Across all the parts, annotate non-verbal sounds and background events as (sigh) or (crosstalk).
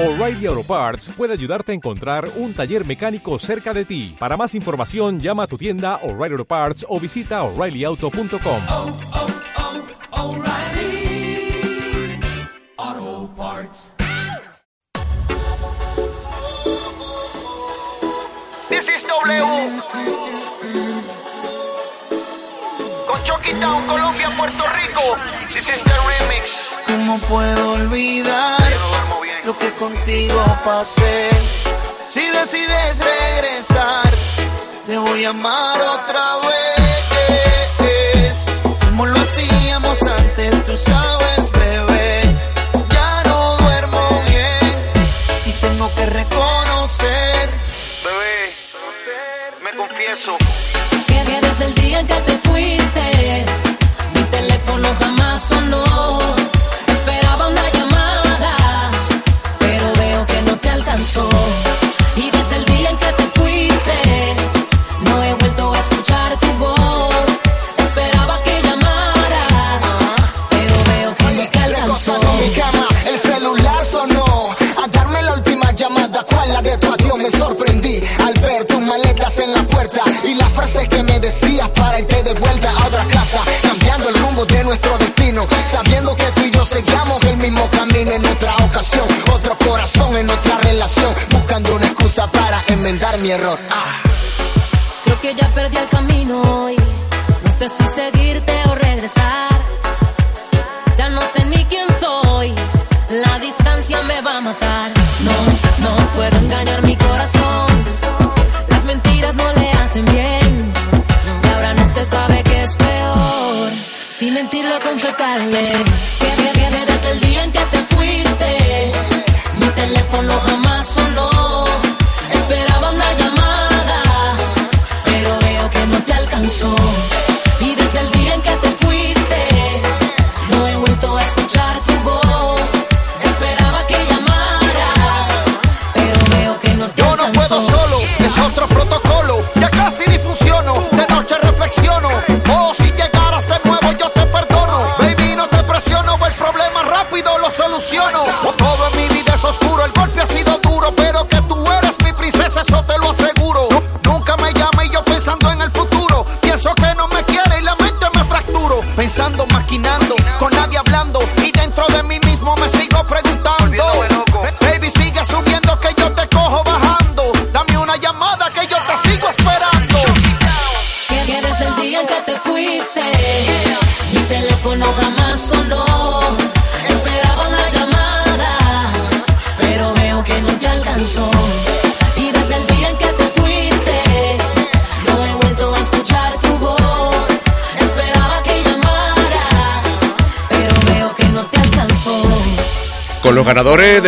O'Reilly Auto Parts puede ayudarte a encontrar un taller mecánico cerca de ti. Para más información, llama a tu tienda O'Reilly Auto Parts o visita oreillyauto.com. oh, oh, O'Reilly Auto Parts. This is W. Con Chucky Town, Colombia, Puerto Rico. This is the remix. ¿Cómo puedo olvidar Lo que contigo pasé? Si decides regresar, te voy a amar otra vez. Como lo hacíamos antes, tú sabes, bebé. Ya no duermo bien y tengo que reconocer. Bebé, me confieso. Que desde el día en que te fuiste, mi teléfono jamás sonó. Y desde el día en que te fuiste, no he vuelto a escuchar tu voz. Esperaba que llamaras, pero veo que no te alcanzó. Mi cama, el celular sonó. A darme la última llamada, ¿cuál la de tu adiós? Me sorprendí al ver tus maletas en la puerta y la frase que me decías para irte de vuelta a otra casa, cambiando el rumbo de nuestro destino, sabiendo que tú y yo seguíamos el mismo camino en otra ocasión, otro corazón en otra enmendar mi error. Ah. Creo que ya perdí el camino hoy. No sé si seguirte o regresar. Ya no sé ni quién soy. La distancia me va a matar. No, no puedo engañar mi corazón. Las mentiras no le hacen bien. Y ahora no se sabe qué es peor. Si mentirle o confesarle.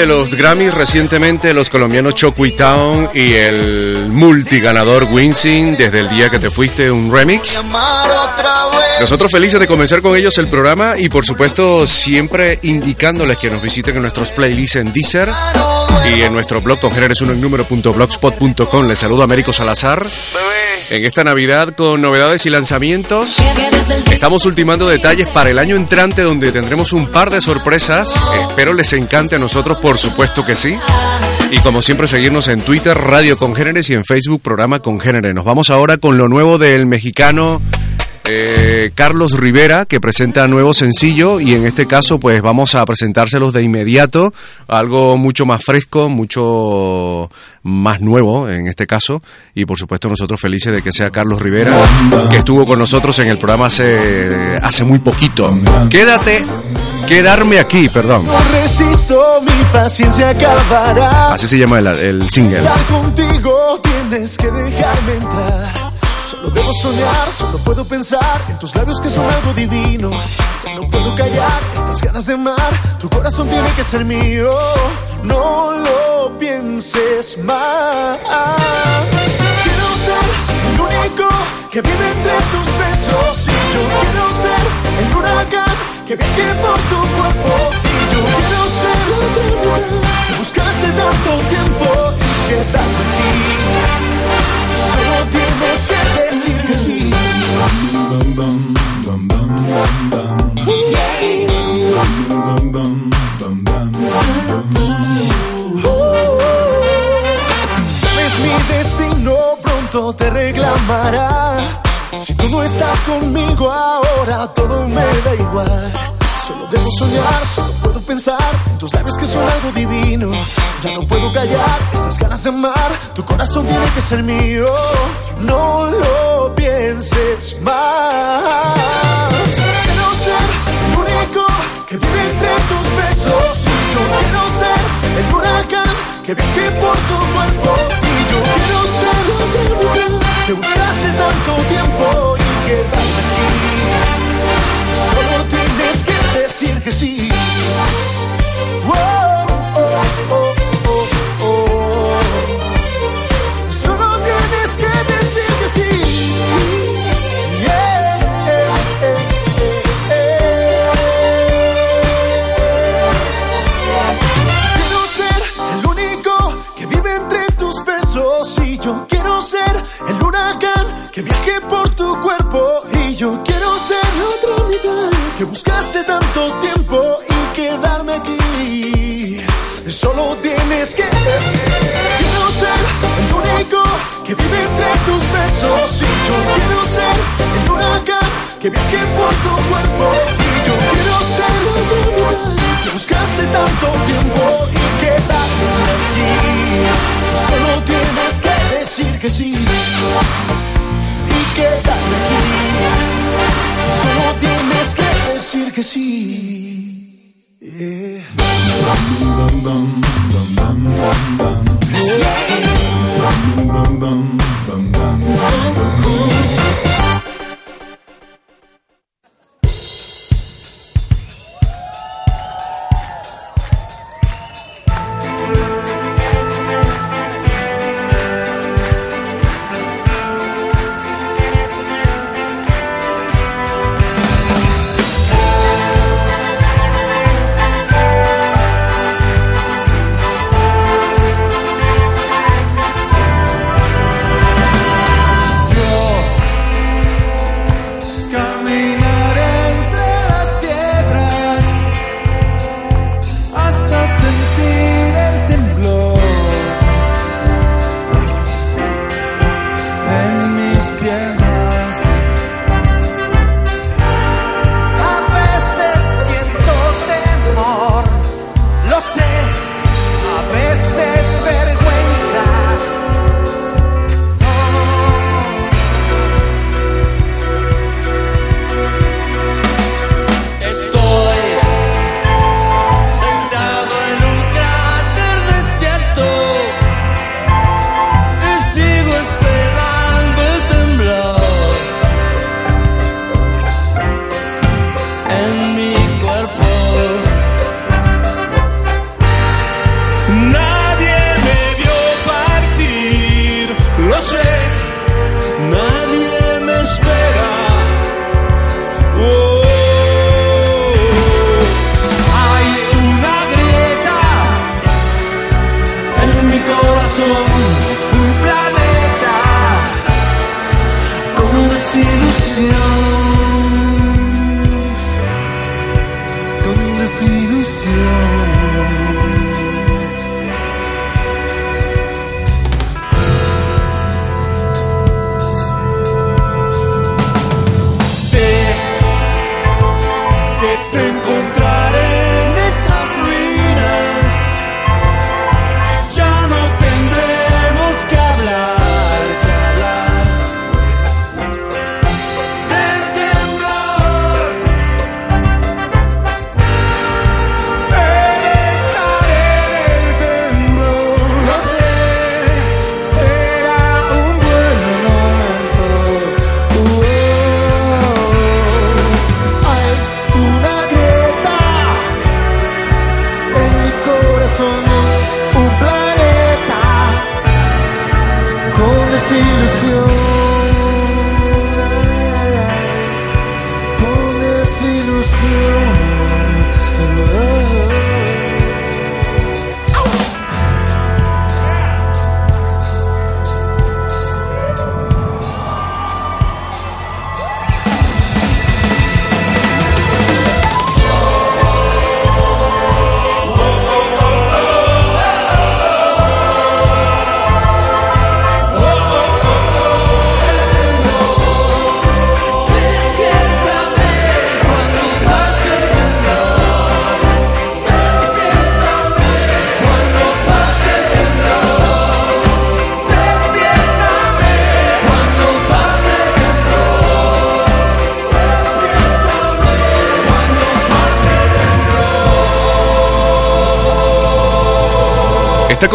De los Grammys recientemente, los colombianos Chokwi Town y el multiganador Winsing, desde el día que te fuiste, un remix. Nosotros felices de comenzar con ellos el programa y por supuesto siempre indicándoles que nos visiten en nuestros playlists en Deezer y en nuestro blog con número.blogspot.com. Les saludo a Américo Salazar en esta Navidad con novedades y lanzamientos. Estamos ultimando detalles para el año entrante donde tendremos un par de sorpresas. Espero les encante a nosotros, por supuesto que sí. Y como siempre, seguirnos en Twitter, Radio Congéneres y en Facebook, Programa Congénere. Nos vamos ahora con lo nuevo del mexicano eh, Carlos Rivera, que presenta nuevo sencillo. Y en este caso, pues vamos a presentárselos de inmediato. Algo mucho más fresco, mucho más nuevo en este caso. Y por supuesto, nosotros felices de que sea Carlos Rivera, que estuvo con nosotros en el programa hace, hace muy poquito. Quédate, quedarme aquí, perdón. No resisto, mi paciencia acabará. Así se llama el, el single. Estar contigo tienes que dejarme entrar. Debo soñar, solo puedo pensar en tus labios que son algo divino. No puedo callar estas ganas de amar. Tu corazón tiene que ser mío. No lo pienses más. Quiero ser el único que vive entre tus besos. Y yo quiero ser el huracán que viaje por tu cuerpo. Y yo quiero ser la eternidad que buscaste tanto tiempo y quedarte aquí. Solo decir. Sabes mi destino pronto te reclamará. Si tú no estás conmigo ahora todo me da igual. Debo soñar, solo puedo pensar tus labios que son algo divino. Ya no puedo callar estas ganas de amar. Tu corazón tiene que ser mío. No lo pienses más.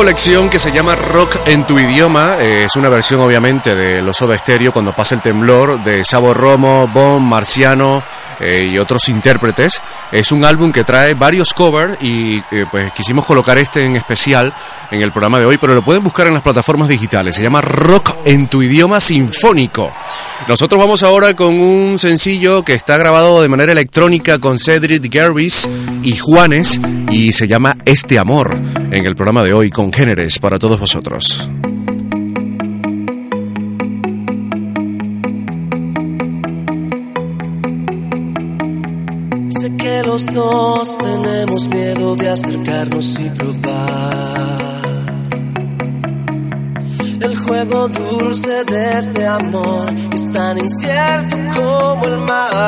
Colección que se llama Rock en tu idioma, eh, es una versión obviamente de Los Soda Stereo cuando pasa el temblor, de Sabo Romo, Bon, Marciano eh, y otros intérpretes. Es un álbum que trae varios covers y eh, pues quisimos colocar este en especial en el programa de hoy, pero lo pueden buscar en las plataformas digitales. Se llama Rock en tu idioma sinfónico. Nosotros vamos ahora con un sencillo que está grabado de manera electrónica con Cedric Gervis y Juanes y se llama Este Amor en el programa de hoy con Géneres para todos vosotros. Sé que los dos tenemos miedo de acercarnos y probar juego dulce de este amor es tan incierto como el mar.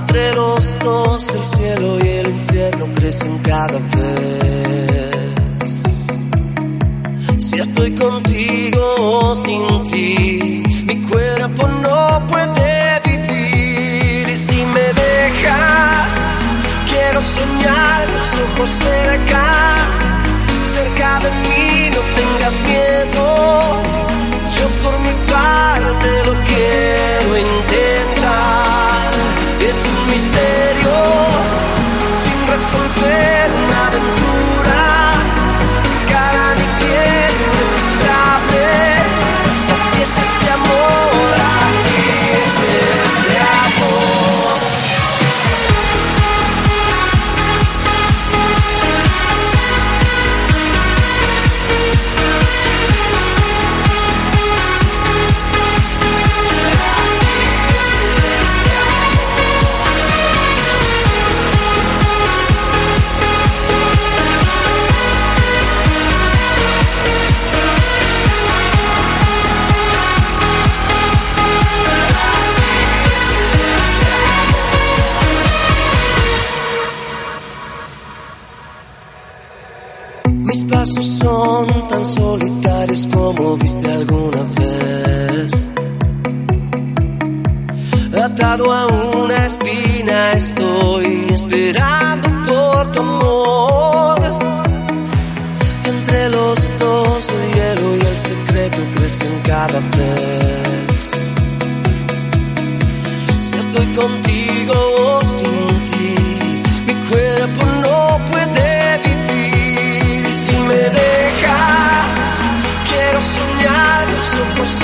Entre los dos el cielo y el infierno crecen cada vez. Si estoy contigo o sin ti, mi cuerpo no puede vivir. Y si me dejas, quiero soñar tus ojos cerca, cerca de mí, no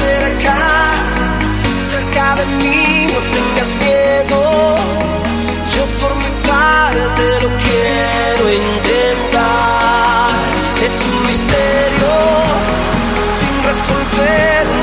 cerca, cerca de mí, no tengas miedo. Yo por mi parte lo quiero intentar. Es un misterio sin resolver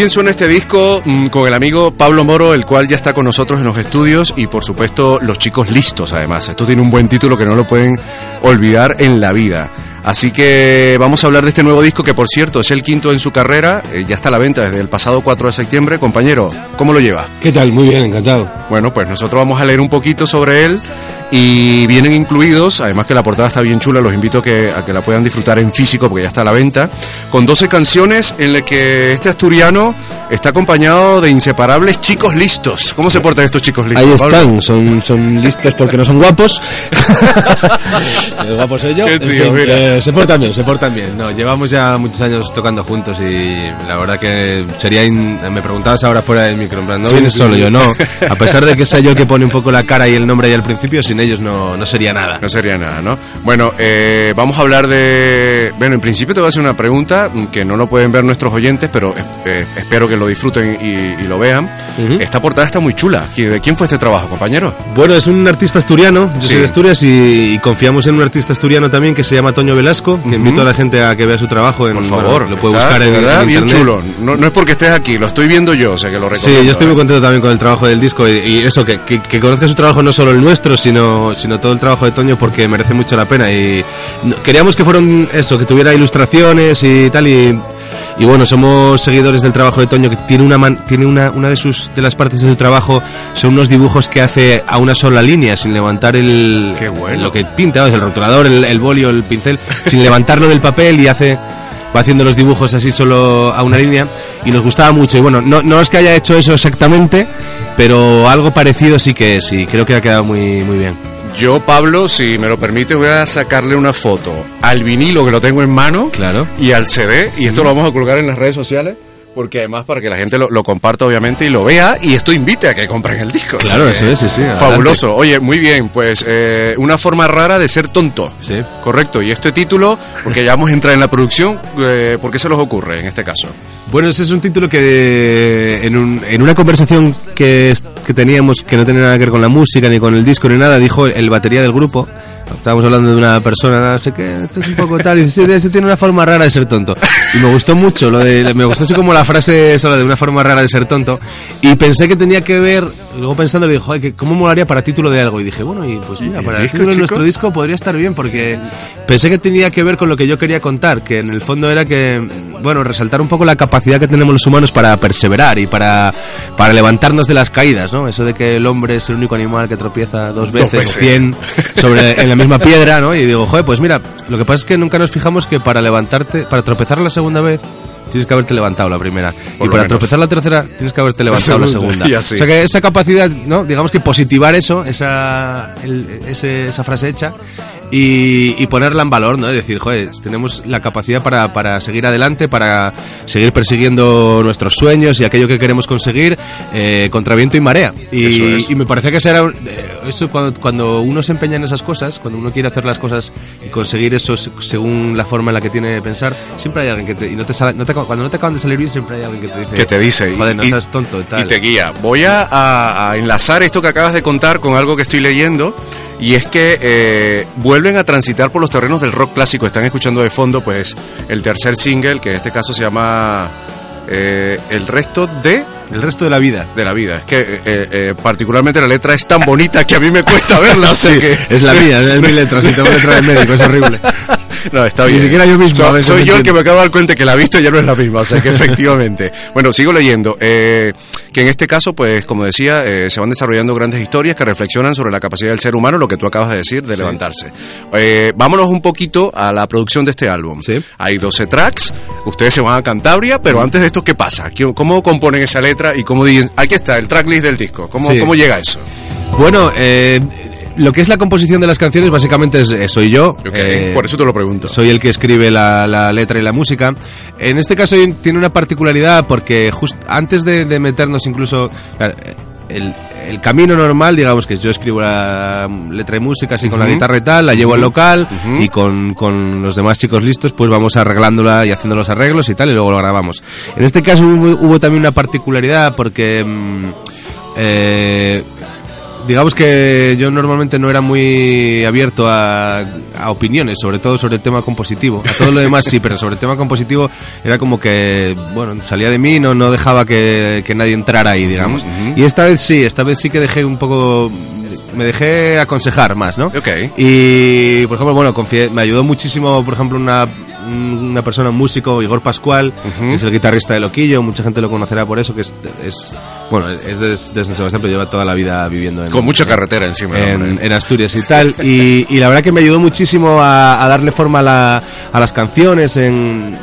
bien suena este disco mm, con el amigo Pablo Moro, el cual ya está con nosotros en los estudios y por supuesto los chicos listos además. Esto tiene un buen título que no lo pueden olvidar en la vida. Así que vamos a hablar de este nuevo disco que por cierto es el quinto en su carrera, eh, ya está a la venta desde el pasado 4 de septiembre. Compañero, ¿cómo lo lleva? ¿Qué tal? Muy bien, encantado. Bueno, pues nosotros vamos a leer un poquito sobre él y vienen incluidos, además que la portada está bien chula, los invito a que, a que la puedan disfrutar en físico porque ya está a la venta, con 12 canciones en las que este asturiano está acompañado de inseparables chicos listos. ¿Cómo se portan estos chicos listos? Ahí están, son, son listos porque no son guapos. (laughs) El guapo soy yo. Qué En tío, fin, eh, se portan bien, se portan bien. No, llevamos ya muchos años tocando juntos y la verdad que sería... in- Me preguntabas ahora fuera del micro, en plan, no Sí, vienes sí, solo sí. yo, no. (laughs) A pesar de que sea yo el que pone un poco la cara y el nombre ahí al principio, sin ellos no, no sería nada. No sería nada, ¿no? Bueno, eh, vamos a hablar de... Bueno, en principio te voy a hacer una pregunta que no lo pueden ver nuestros oyentes, pero eh, espero que lo disfruten y, y lo vean. Ujú. Esta portada está muy chula. ¿De quién fue este trabajo, compañero? Bueno, es un artista asturiano, yo soy de Asturias y, y confiamos en un artista asturiano también que se llama Toño Velasco, que invito a la gente a que vea su trabajo. En, Por bueno, favor. lo puede buscar en, en bien internet. chulo. No, no es porque estés aquí, lo estoy viendo yo, o sea que lo recomiendo. Sí, yo estoy muy contento también con el trabajo del disco y, y eso, que, que, que conozca su trabajo no solo el nuestro, sino, sino todo el trabajo de Toño porque merece mucho la pena. Y queríamos que fueran eso, que tuviera ilustraciones y tal. Y, y bueno, somos seguidores del trabajo de Toño que tiene una man- tiene una, una de sus de las partes de su trabajo son unos dibujos que hace a una sola línea sin levantar el Qué bueno. lo que pinta, el rotulador, el, el bolio, el pincel, sin (laughs) levantarlo del papel y hace va haciendo los dibujos así solo a una línea y nos gustaba mucho y bueno, no, no es que haya hecho eso exactamente, pero algo parecido sí que sí, creo que ha quedado muy muy bien. Yo, Pablo, si me lo permite, voy a sacarle una foto al vinilo que lo tengo en mano Claro. y al CD, y esto lo vamos a colgar en las redes sociales. Porque además para que la gente lo, lo comparta obviamente y lo vea y esto invite a que compren el disco. Claro, es, sí, sí, adelante. Fabuloso. Oye, muy bien, pues eh, una forma rara de ser tonto. Sí. Correcto. Y este título, porque ya vamos a entrar en la producción, eh, ¿por qué se los ocurre en este caso? Bueno, ese es un título que en, un- en una conversación que, que teníamos que no tenía nada que ver con la música ni con el disco ni nada, dijo el batería del grupo. Estábamos hablando de una persona, no sé qué, esto es un poco tal, y dice, "Sí, ese tiene una forma rara de ser tonto. Y me gustó mucho, lo de, me gustó así como la frase esa de una forma rara de ser tonto. Y pensé que tenía que ver, luego pensando le dije, "Joder, que ¿cómo molaría para título de algo? Y dije, bueno, y pues mira, ¿Y para el disco, título de nuestro disco podría estar bien, porque pensé que tenía que ver con lo que yo quería contar, que en el fondo era que, bueno, resaltar un poco la capacidad que tenemos los humanos para perseverar y para, para levantarnos de las caídas, ¿no? Eso de que el hombre es el único animal que tropieza dos veces, veces. o cien (laughs) sobre, en la misma piedra, ¿no? Y digo, joder, pues mira, lo que pasa es que nunca nos fijamos que para levantarte, para tropezar la segunda vez, tienes que haberte levantado la primera. Por y para menos. tropezar la tercera, tienes que haberte levantado la segunda, segunda. (laughs) y así. O sea que esa capacidad, ¿no? Digamos que positivar eso, esa, el- ese- esa frase hecha, y, y ponerla en valor, ¿no? Es decir, joder, tenemos la capacidad para, para seguir adelante, para seguir persiguiendo nuestros sueños y aquello que queremos conseguir eh, contra viento y marea. Y, Eso es. y me parece que un- eh, eso cuando, cuando uno se empeña en esas cosas, cuando uno quiere hacer las cosas y conseguir eso se- según la forma en la que tiene de pensar, siempre hay alguien que te, y no te sale- no te- cuando no te acaban de salir bien, siempre hay alguien que te dice, que te dice. joder, no y- seas tonto, tal. Y te guía. Voy a, a- enlazar esto que acabas de contar con algo que estoy leyendo. Y es que eh, vuelven a transitar por los terrenos del rock clásico. Están escuchando de fondo, pues, el tercer single, que en este caso se llama eh, El resto de, El resto de la vida. de la vida. Es que, eh, eh, particularmente, la letra es tan bonita que a mí me cuesta (laughs) verla. que- Es la mía, es mi letra, si tengo letra de médico, es horrible. (laughs) No, está Ni bien. siquiera yo mismo So- soy yo el que me acabo de dar cuenta que la he visto y ya no es la misma, o sea que (laughs) efectivamente. bueno, sigo leyendo. Eh, que en este caso, pues, como decía, eh, se van desarrollando grandes historias que reflexionan sobre la capacidad del ser humano, lo que tú acabas de decir, de levantarse. Eh, vámonos un poquito a la producción de este álbum. Sí. Hay 12 tracks, ustedes se van a Cantabria, pero antes de esto, ¿qué pasa? ¿Qué- ¿Cómo componen esa letra y cómo dicen, aquí está, el tracklist del disco? ¿Cómo, Sí. cómo llega eso? Bueno, eh, lo que es la composición de las canciones básicamente es, eh, soy yo. Ok, eh, Por eso te lo pregunto. Soy el que escribe la, la letra y la música. En este caso tiene una particularidad porque just antes de, de meternos incluso... claro, El, el camino normal, digamos que yo escribo la letra y música así con la guitarra y tal, la llevo al local Ujú. y con, con los demás chicos listos pues vamos arreglándola y haciendo los arreglos y tal y luego lo grabamos. En este caso hubo, hubo también una particularidad porque... mm, eh, digamos que yo normalmente no era muy abierto a, a opiniones, sobre todo sobre el tema compositivo. A todo lo demás sí, pero sobre el tema compositivo era como que, bueno, salía de mí, no, no dejaba que, que nadie entrara ahí, digamos. Y esta vez sí, esta vez sí que dejé un poco me dejé aconsejar más, ¿no? Ok. Y, por ejemplo, bueno, confié- me ayudó muchísimo, por ejemplo, una, una persona, un músico, Igor Pascual, que es el guitarrista de Loquillo, mucha gente lo conocerá por eso, que es, es bueno, es de, de San Sebastián, pero lleva toda la vida viviendo en, Con mucha carretera encima. ¿no, en, en Asturias y tal. Y, y la verdad que me ayudó muchísimo a, a darle forma a, la- a las canciones en,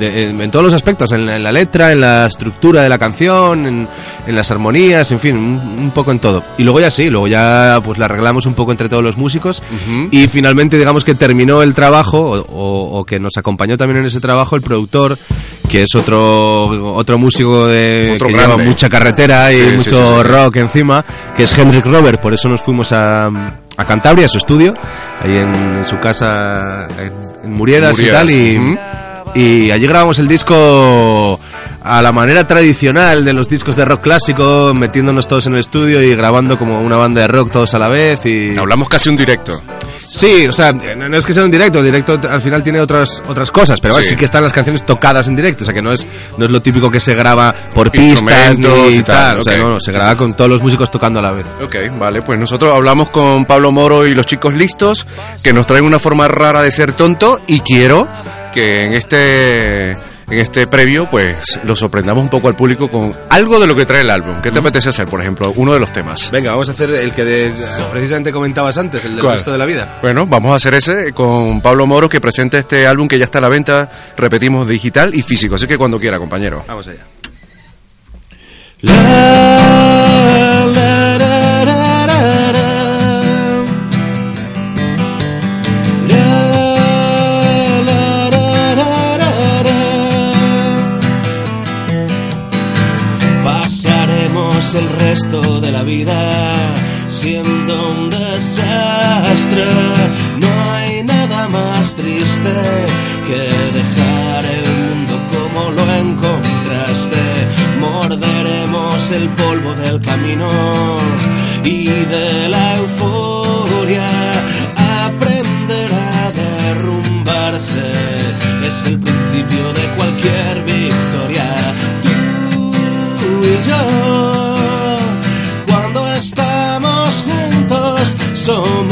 en, en- todos los aspectos, en la, la letra, en la estructura de la canción, en, las armonías, en fin, un, un poco en todo. Y luego ya sí, luego ya pues la arreglamos un poco entre todos los músicos y finalmente digamos que terminó el trabajo o, o- que nos acompañó también en ese trabajo el productor que es otro otro músico de, Otro que lleva grande. mucha carretera y Sí, mucho sí, sí. rock encima, que es Henrik Robert, por eso nos fuimos a, a Cantabria, a su estudio, ahí en, en su casa en, en y tal, y, y allí grabamos el disco a la manera tradicional de los discos de rock clásico, metiéndonos todos en el estudio y grabando como una banda de rock todos a la vez y... Hablamos casi un directo. Sí, o sea, no es que sea un directo, el directo al final tiene otras otras cosas, pero bueno, Sí. sí que están las canciones tocadas en directo, o sea que no es no es lo típico que se graba por pistas ni y tal, o sea, no, no, se graba con todos los músicos tocando a la vez. Ok, vale, pues nosotros hablamos con Pablo Moro y los chicos listos, que nos traen una forma rara de ser tonto y quiero que en este en este previo pues lo sorprendamos un poco al público con algo de lo que trae el álbum. ¿Qué te apetece hacer, por ejemplo, uno de los temas? Venga, vamos a hacer el que de- precisamente comentabas antes, el del ¿Cuál? resto de la vida. Bueno, vamos a hacer ese con Pablo Moro que presenta este álbum que ya está a la venta, repetimos, digital y físico, así que cuando quiera, compañero. Vamos allá. Pasaremos resto de la vida siendo un desastre. No hay nada más triste que dejar el mundo como lo encontraste. Morderemos el polvo del camino y de la euforia aprender a derrumbarse. Es el principio de cualquier victoria. Juntos,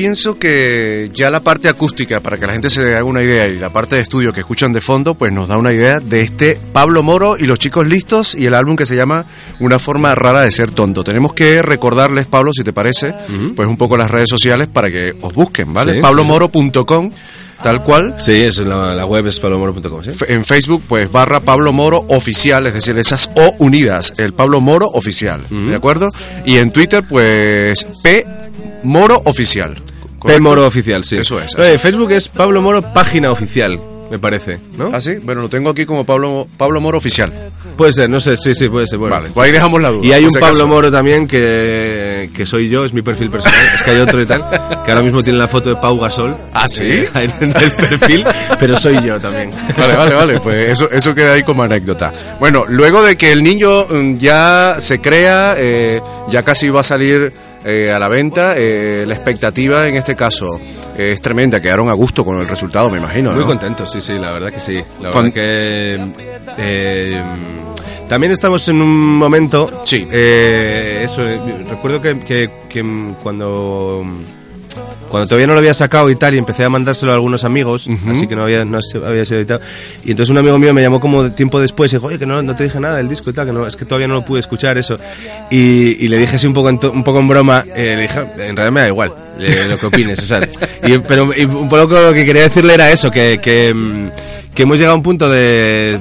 pienso que ya la parte acústica, para que la gente se haga una idea, y la parte de estudio que escuchan de fondo, pues nos da una idea de este Pablo Moro y los chicos listos y el álbum que se llama Una forma rara de ser tonto. Tenemos que recordarles, Pablo, si te parece, pues un poco las redes sociales para que os busquen, ¿vale? Sí, pablomoro.com tal cual. Sí, es la, la web es pablomoro.com, ¿sí? En Facebook, pues barra Pablo Moro Oficial, es decir, esas O unidas, el Pablo Moro Oficial, ¿de acuerdo? Y en Twitter, pues P Moro Oficial. P ¿correcto? Moro Oficial, sí. Eso es. Facebook es Pablo Moro Página Oficial, me parece, ¿no? ¿Ah, sí? Bueno, lo tengo aquí como Pablo, Pablo Moro Oficial. Puede ser, no sé, sí, sí, puede ser. Bueno. Vale, pues ahí dejamos la duda. Y hay un Pablo. Moro también que, que soy yo, es mi perfil personal. es que hay otro y tal, que ahora mismo tiene la foto de Pau Gasol. ¿Ah, sí? Eh, en el perfil, pero soy yo también. Vale, vale, vale, pues eso, eso queda ahí como anécdota. Bueno, luego de que el niño mm, ya se crea, eh, ya casi va a salir eh, a la venta, eh, la expectativa en este caso eh, es tremenda, quedaron a gusto con el resultado, me imagino. Muy contentos, sí, sí, la verdad que sí. La Con- verdad que. eh, también estamos en un momento. Sí. eh, eso, eh, recuerdo que, que- que, cuando. Cuando todavía no lo había sacado y tal, y empecé a mandárselo a algunos amigos, así que no había, no había sido editado. Y entonces un amigo mío me llamó como tiempo después y dijo, oye, que no, no te dije nada del disco y tal, que no, es que todavía no lo pude escuchar, eso. Y, y le dije así un poco en, to- un poco en broma, eh, le dije, en realidad me da igual eh, lo que opines, o sea. Y, pero y un poco lo que quería decirle era eso, que, que, mm, que hemos llegado a un punto de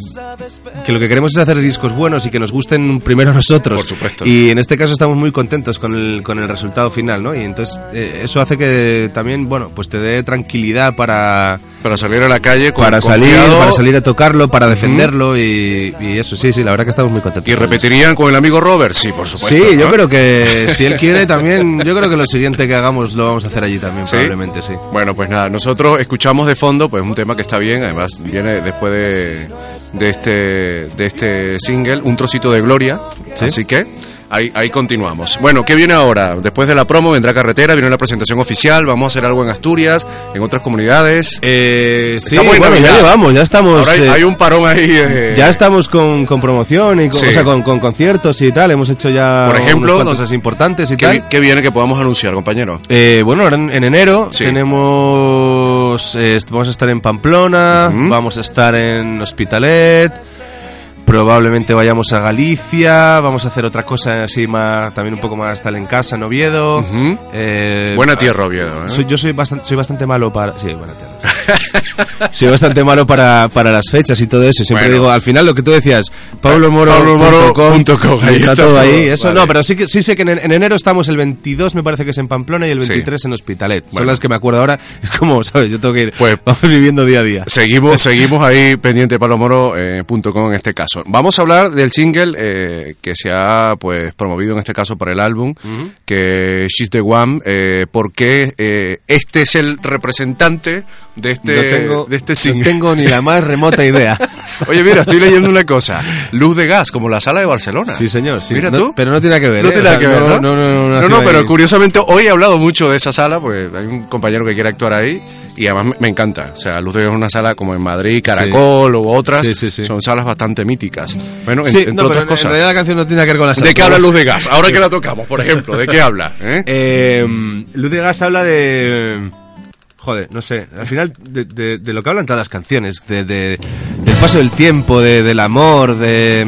que lo que queremos es hacer discos buenos y que nos gusten primero a nosotros. Por supuesto. Y en este caso estamos muy contentos con el, con el resultado final, ¿no? Y entonces eh, eso hace que también, bueno, pues te dé tranquilidad para, Para salir a la calle con para salir, confiado. para salir a tocarlo, para defenderlo y, y eso, sí, sí, la verdad que estamos muy contentos. ¿Y repetirían con el amigo Robert? Sí, por supuesto. Sí, yo creo que (laughs) si él quiere también, yo creo que lo siguiente que hagamos lo vamos a hacer allí también, ¿Sí? probablemente, sí. Bueno, pues nada, nosotros escuchamos de fondo pues un tema que está bien, además viene después de, de este de este single, un trocito de gloria, así que ahí, ahí continuamos. Bueno, ¿qué viene ahora? Después de la promo vendrá carretera, viene la presentación oficial, vamos a hacer algo en Asturias, en otras comunidades. Eh, sí, bueno, ya Navidad. llevamos, ya estamos... Ahora hay, eh, hay un parón ahí. eh, Ya estamos con, con promoción y con, Sí. o sea, con, con conciertos y tal. Hemos hecho ya Por ejemplo, unas cuantas ¿dónde- cosas importantes y ¿qué, tal. qué viene que podamos anunciar, compañero? Eh, bueno, ahora en, en enero Sí. tenemos vamos a estar en Pamplona, vamos a estar en Hospitalet, probablemente vayamos a Galicia, vamos a hacer otra cosa así más también un poco más tal en casa, en Oviedo. Eh, Buena tierra, Oviedo. ¿eh? soy- yo soy bastante, soy bastante malo para. Sí, buena tierra. (laughs) soy bastante malo para, para las fechas y todo eso. Siempre Bueno. digo, al final lo que tú decías, pablomoro.com, pablomoro.com, ahí está está todo todo. ahí. Eso, Vale. no, pero sí, que, sí sé que en, en enero estamos el 22, me parece que es en Pamplona, y el Sí. 23 en Hospitalet. Son Bueno. las que me acuerdo ahora. (laughs) Es como, ¿sabes? Yo tengo que ir. Pues- (laughs) vamos viviendo día a día. Seguimos, seguimos ahí pendiente de palomoro.com en este caso. Vamos a hablar del single eh, que se ha pues promovido en este caso para el álbum, que es She's the One, eh, porque eh, este es el representante de este, no tengo, de este no tengo ni la más remota idea. (laughs) Oye, mira, estoy leyendo una cosa. Luz de gas, como la sala de Barcelona. Sí, señor. Sí. Mira No- tú. Pero no tiene nada que ver. No ¿eh? tiene O sea, que ver, ¿no? No, no, no. No, pero curiosamente hoy he hablado mucho de esa sala, pues hay un compañero que quiere actuar ahí y además me, encanta. O sea, Luz de Gas es una sala como en Madrid, Caracol u otras, Sí, sí, sí. son salas bastante míticas. Bueno, en- Sí, entre otras cosas. En realidad la canción no tiene que ver con la ¿De qué habla Luz de Gas? Ahora que la tocamos, por ejemplo, ¿de qué habla? ¿Eh? (laughs) Eh, Luz de Gas habla de. Joder, no sé. Al final, de, lo que hablan todas las canciones. De, de- del paso del tiempo, de, del amor, de,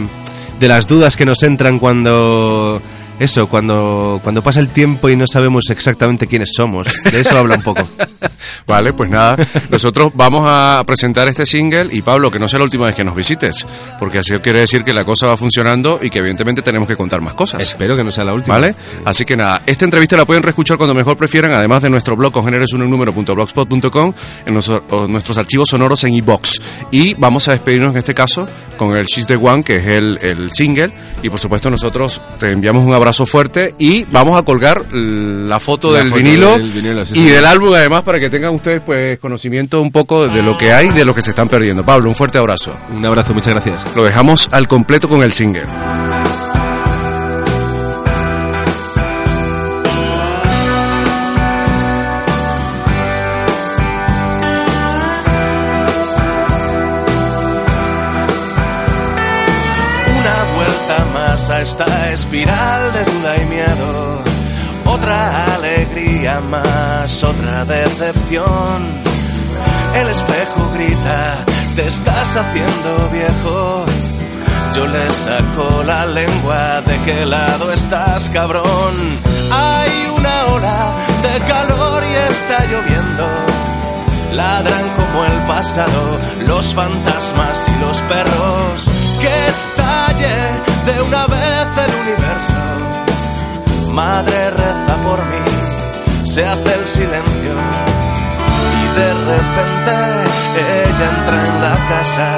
de las dudas que nos entran cuando. Eso, cuando, cuando pasa el tiempo y no sabemos exactamente quiénes somos. De eso habla un poco. (laughs) Vale, pues nada, nosotros vamos a presentar este single y Pablo, que no sea la última vez que nos visites, porque así quiere decir que la cosa va funcionando y que evidentemente tenemos que contar más cosas. Espero que no sea la última. ¿Vale? Así que nada, esta entrevista la pueden reescuchar cuando mejor prefieran, además de nuestro blog congéneres uno en número.blogspot.com, en nuestro- nuestros archivos sonoros en iBox. Y vamos a despedirnos en este caso con el She's the One, que es el, el single. Y por supuesto, nosotros te enviamos un abrazo fuerte y vamos a colgar la foto La del foto vinilo del vinilo, sí, y sí. del álbum, además, para que tengan ustedes pues conocimiento un poco de lo que hay, de lo que se están perdiendo. Pablo, un fuerte abrazo. Un abrazo, muchas gracias. Lo dejamos al completo con el single. Esta espiral de duda y miedo. Otra alegría más, otra decepción. El espejo grita, te estás haciendo viejo. Yo le saco la lengua, ¿de qué lado estás, cabrón? Hay una ola de calor y está lloviendo. Ladran como el pasado los fantasmas y los perros. Que estalle de una vez el universo. Madre reza por mí, se hace el silencio. Y de repente ella entra en la casa.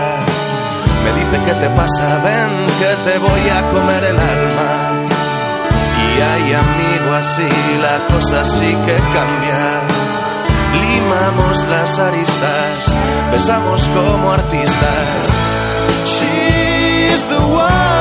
Me dice que te pasa, ven que te voy a comer el alma. Y hay amigo así, la cosa sí que cambia. Limamos las aristas, besamos como artistas. She's the one,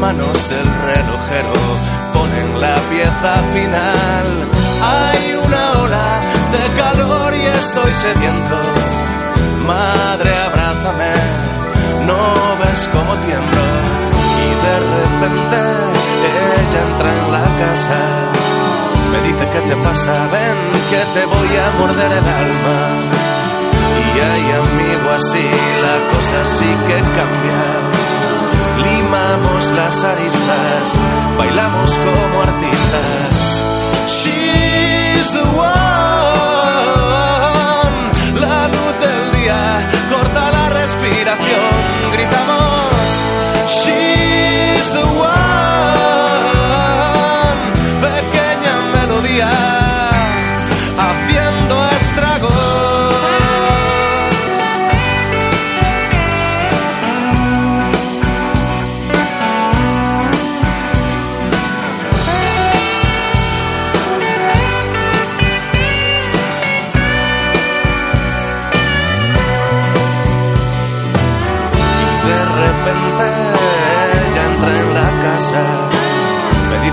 manos del relojero ponen la pieza final. Hay una ola de calor y estoy sediento. Madre, abrázame, no ves cómo tiemblo. Y de repente ella entra en la casa. Me dice que te pasa, ven que te voy a morder el alma. Y hay amigo así, la cosa sí que cambia. Limamos las aristas, bailamos como artistas. She's the one,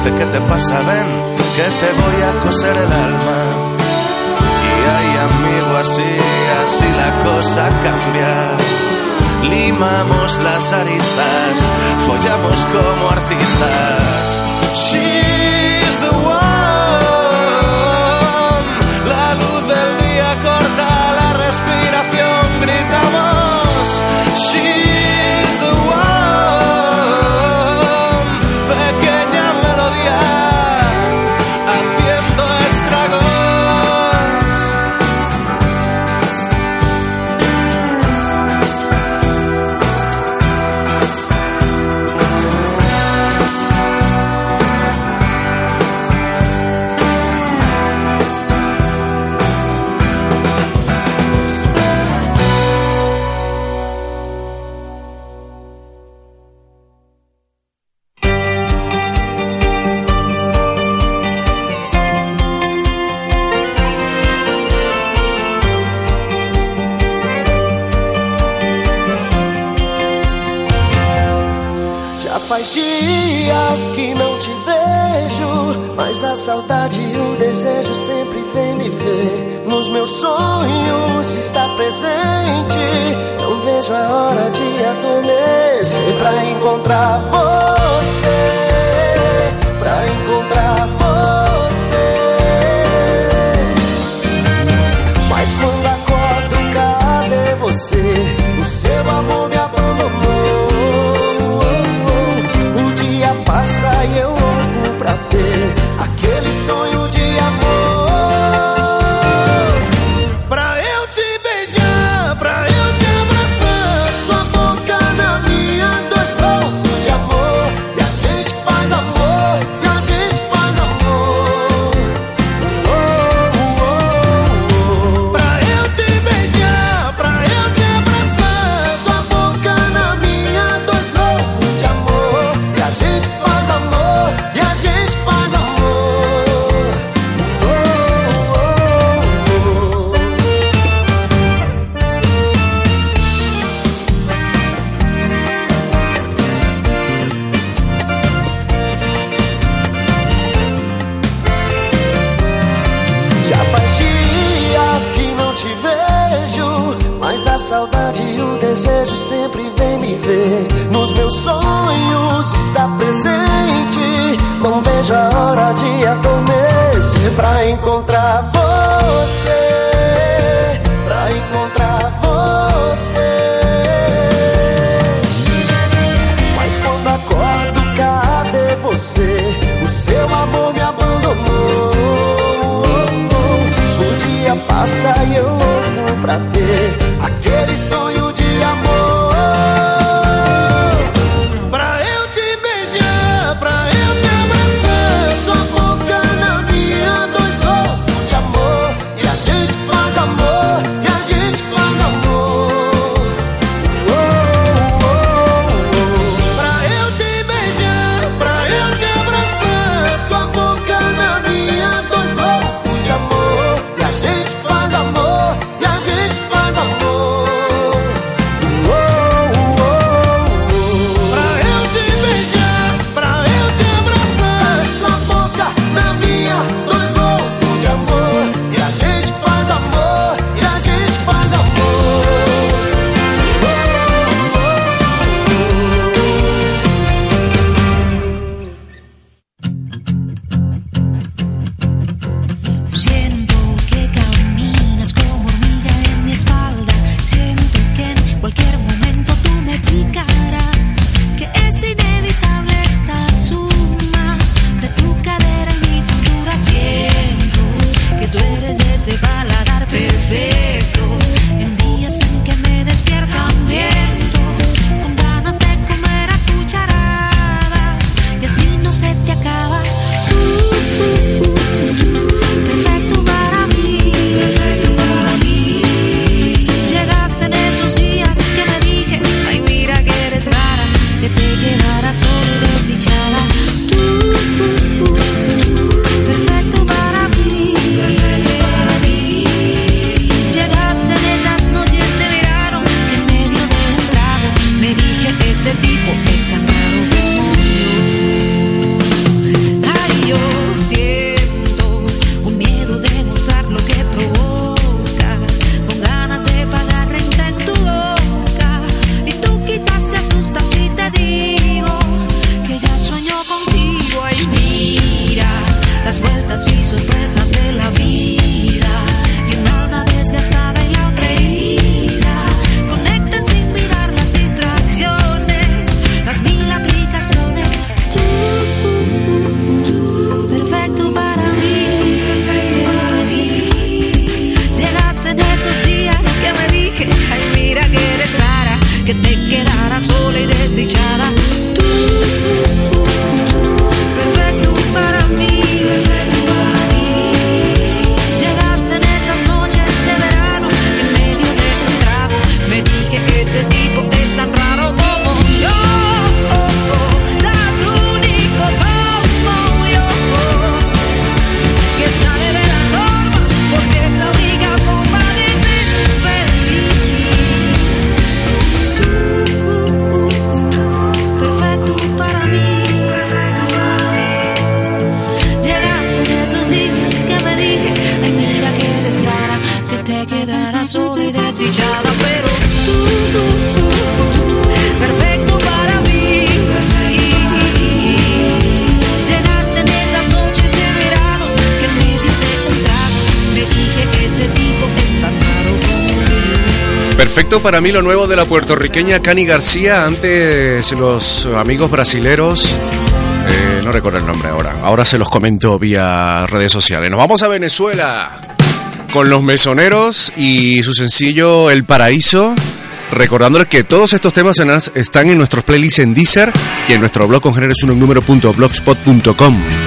dice que te pasa, ven, que te voy a coser el alma. Y hay amigo así, así la cosa cambia. Limamos las aristas, follamos como artistas. She's para mí lo nuevo de la puertorriqueña Cani García, antes los amigos brasileros, eh, no recuerdo el nombre ahora, ahora se los comento vía redes sociales. Nos vamos a Venezuela con los mesoneros y su sencillo El Paraíso. Recordándoles que todos estos temas están en nuestros playlists en Deezer y en nuestro blog con génerosunumnúmero.blogspot.com.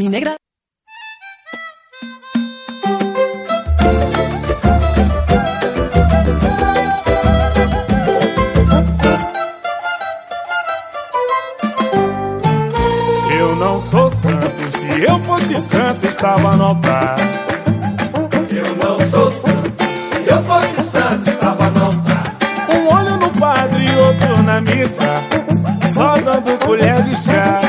mi negra. Eu não sou santo, se eu fosse santo, estava no altar. Eu não sou santo, se eu fosse santo, estava no altar. Um olho no padre e outro na missa, só dando colher de chá.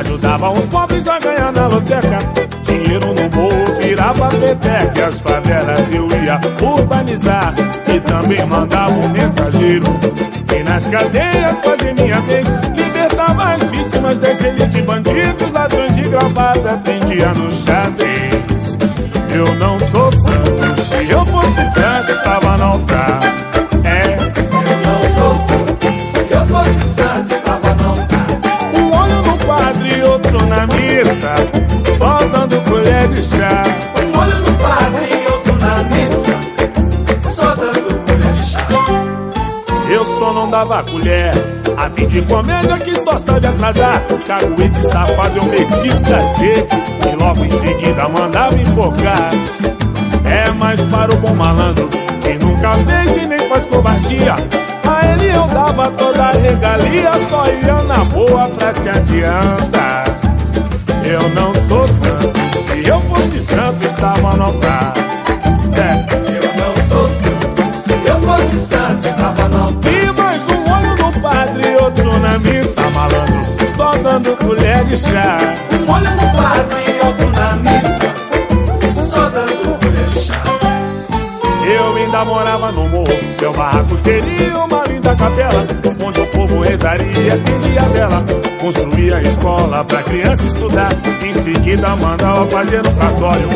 Ajudava os pobres a ganhar na loteca. Dinheiro no bolso, virava peteca. As favelas eu ia urbanizar e também mandava um mensageiro. E nas cadeias fazia minha vez, libertava as vítimas das elites, bandidos, ladrões de gravata, prendia no xadrez. Eu não sou santo, se eu fosse santo, estava no altar. Colher de chá. Um olho no padre e outro na missa, só dando colher de chá. Eu só não dava colher. A fim de comédia que só sabe atrasar. Caguete safado, eu meti o cacete. E logo em seguida mandava enfocar. É mais para o bom malandro, que nunca fez e nem faz covardia. A ele eu dava toda a regalia, só ia na boa pra se adiantar. Eu não sou altar. É. Eu não sou santo, se eu fosse santo, estava altar. E mais um olho no padre e outro na missa, malandro, só dando colher de chá. Um olho no padre e outro na missa, Ainda morava no morro, meu barraco teria uma linda capela, onde o povo rezaria e acendia a vela. Construía escola pra criança estudar, em seguida mandava fazer um cartório.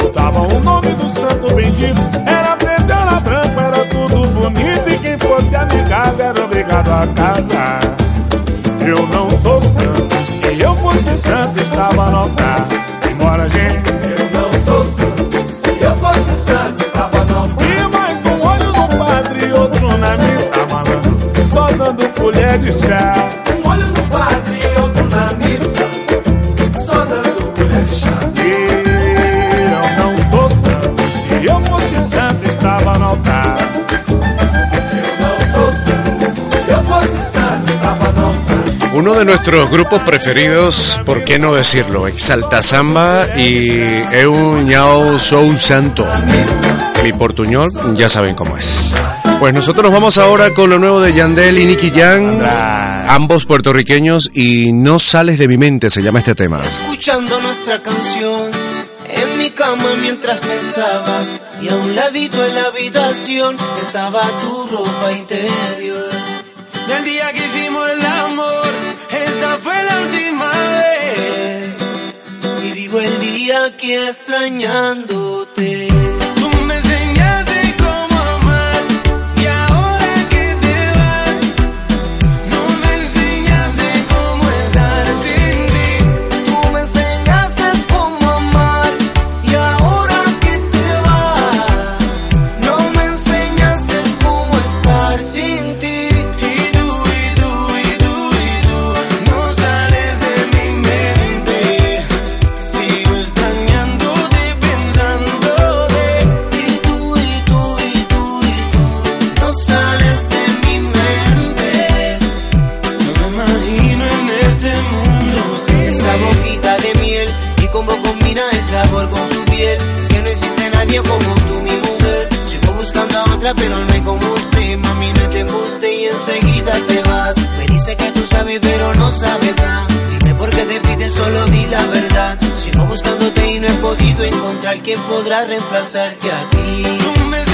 Botava o nome do santo bendito, era preto, era branco, era tudo bonito, e quem fosse amigável era obrigado a casar. Eu não sou santo, se eu fosse santo, estava no altar. Embora, gente. Colher de chá. Um olho no padre e outro na missa, só dando colher de chá. E eu não sou santo, se eu fosse santo, estava no altar. Eu não sou santo, se eu fosse santo, estava no altar. Uno de nuestros grupos preferidos, ¿por qué no decirlo? Exalta Samba y Eu Ñao Sou Santo. Mi portuñol, ya saben cómo es. Pues nosotros vamos ahora con lo nuevo de Yandel y Nicky Jam, ambos puertorriqueños, y No sales de mi mente se llama este tema. escuchando nuestra canción en mi cama mientras pensaba y a un ladito en la habitación estaba tu ropa interior. Del día que hicimos el amor, esa fue la última vez. Y vivo el día aquí extrañándote. No. Dime por qué te pides, solo di la verdad. Sigo buscándote y no he podido encontrar quien podrá reemplazarte a ti. Tú me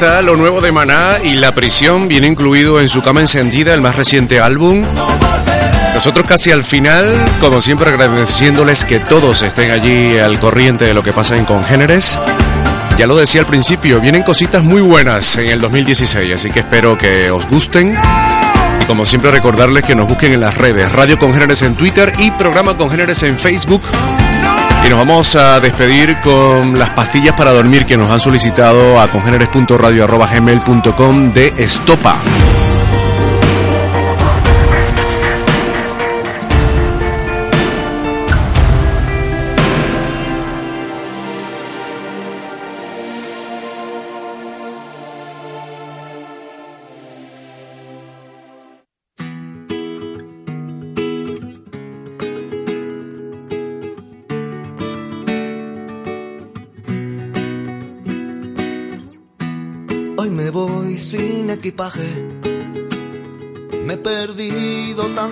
lo nuevo de Maná y La Prisión viene incluido en su cama encendida, el más reciente álbum. Nosotros casi al final, como siempre agradeciéndoles que todos estén allí al corriente de lo que pasa en Congéneres. Ya lo decía al principio, vienen cositas muy buenas en el 2016, así que espero que os gusten. Y como siempre recordarles que nos busquen en las redes, Radio Congéneres en Twitter y Programa Congéneres en Facebook. Y nos vamos a despedir con las pastillas para dormir que nos han solicitado a congéneres.radio.gmail.com de Estopa.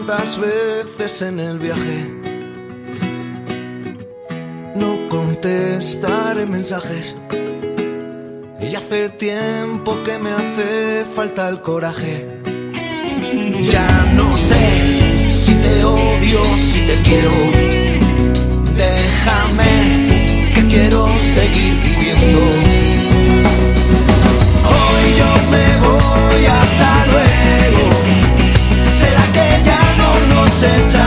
Tantas veces en el viaje. No contestaré mensajes. Y hace tiempo que me hace falta el coraje. Ya no sé si te odio, si te quiero. Déjame que quiero seguir viviendo. Hoy yo me voy hasta luego. Nos echamos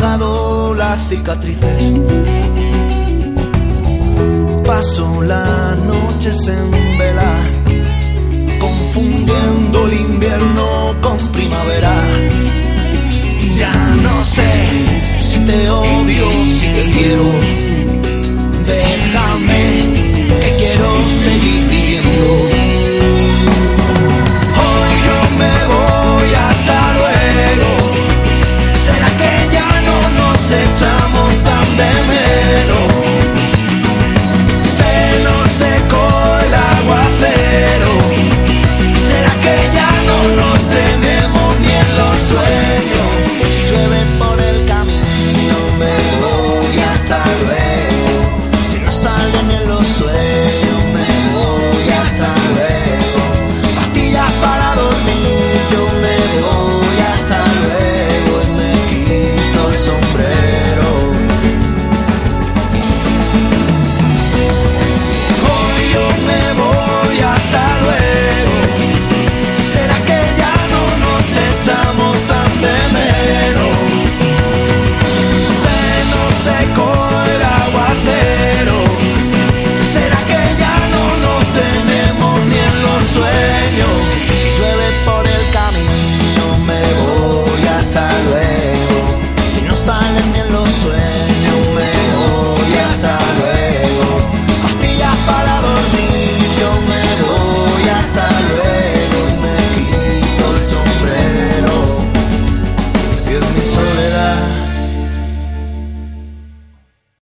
las cicatrices. Paso las noches en vela, confundiendo el invierno con primavera. Ya no sé si te odio, si te quiero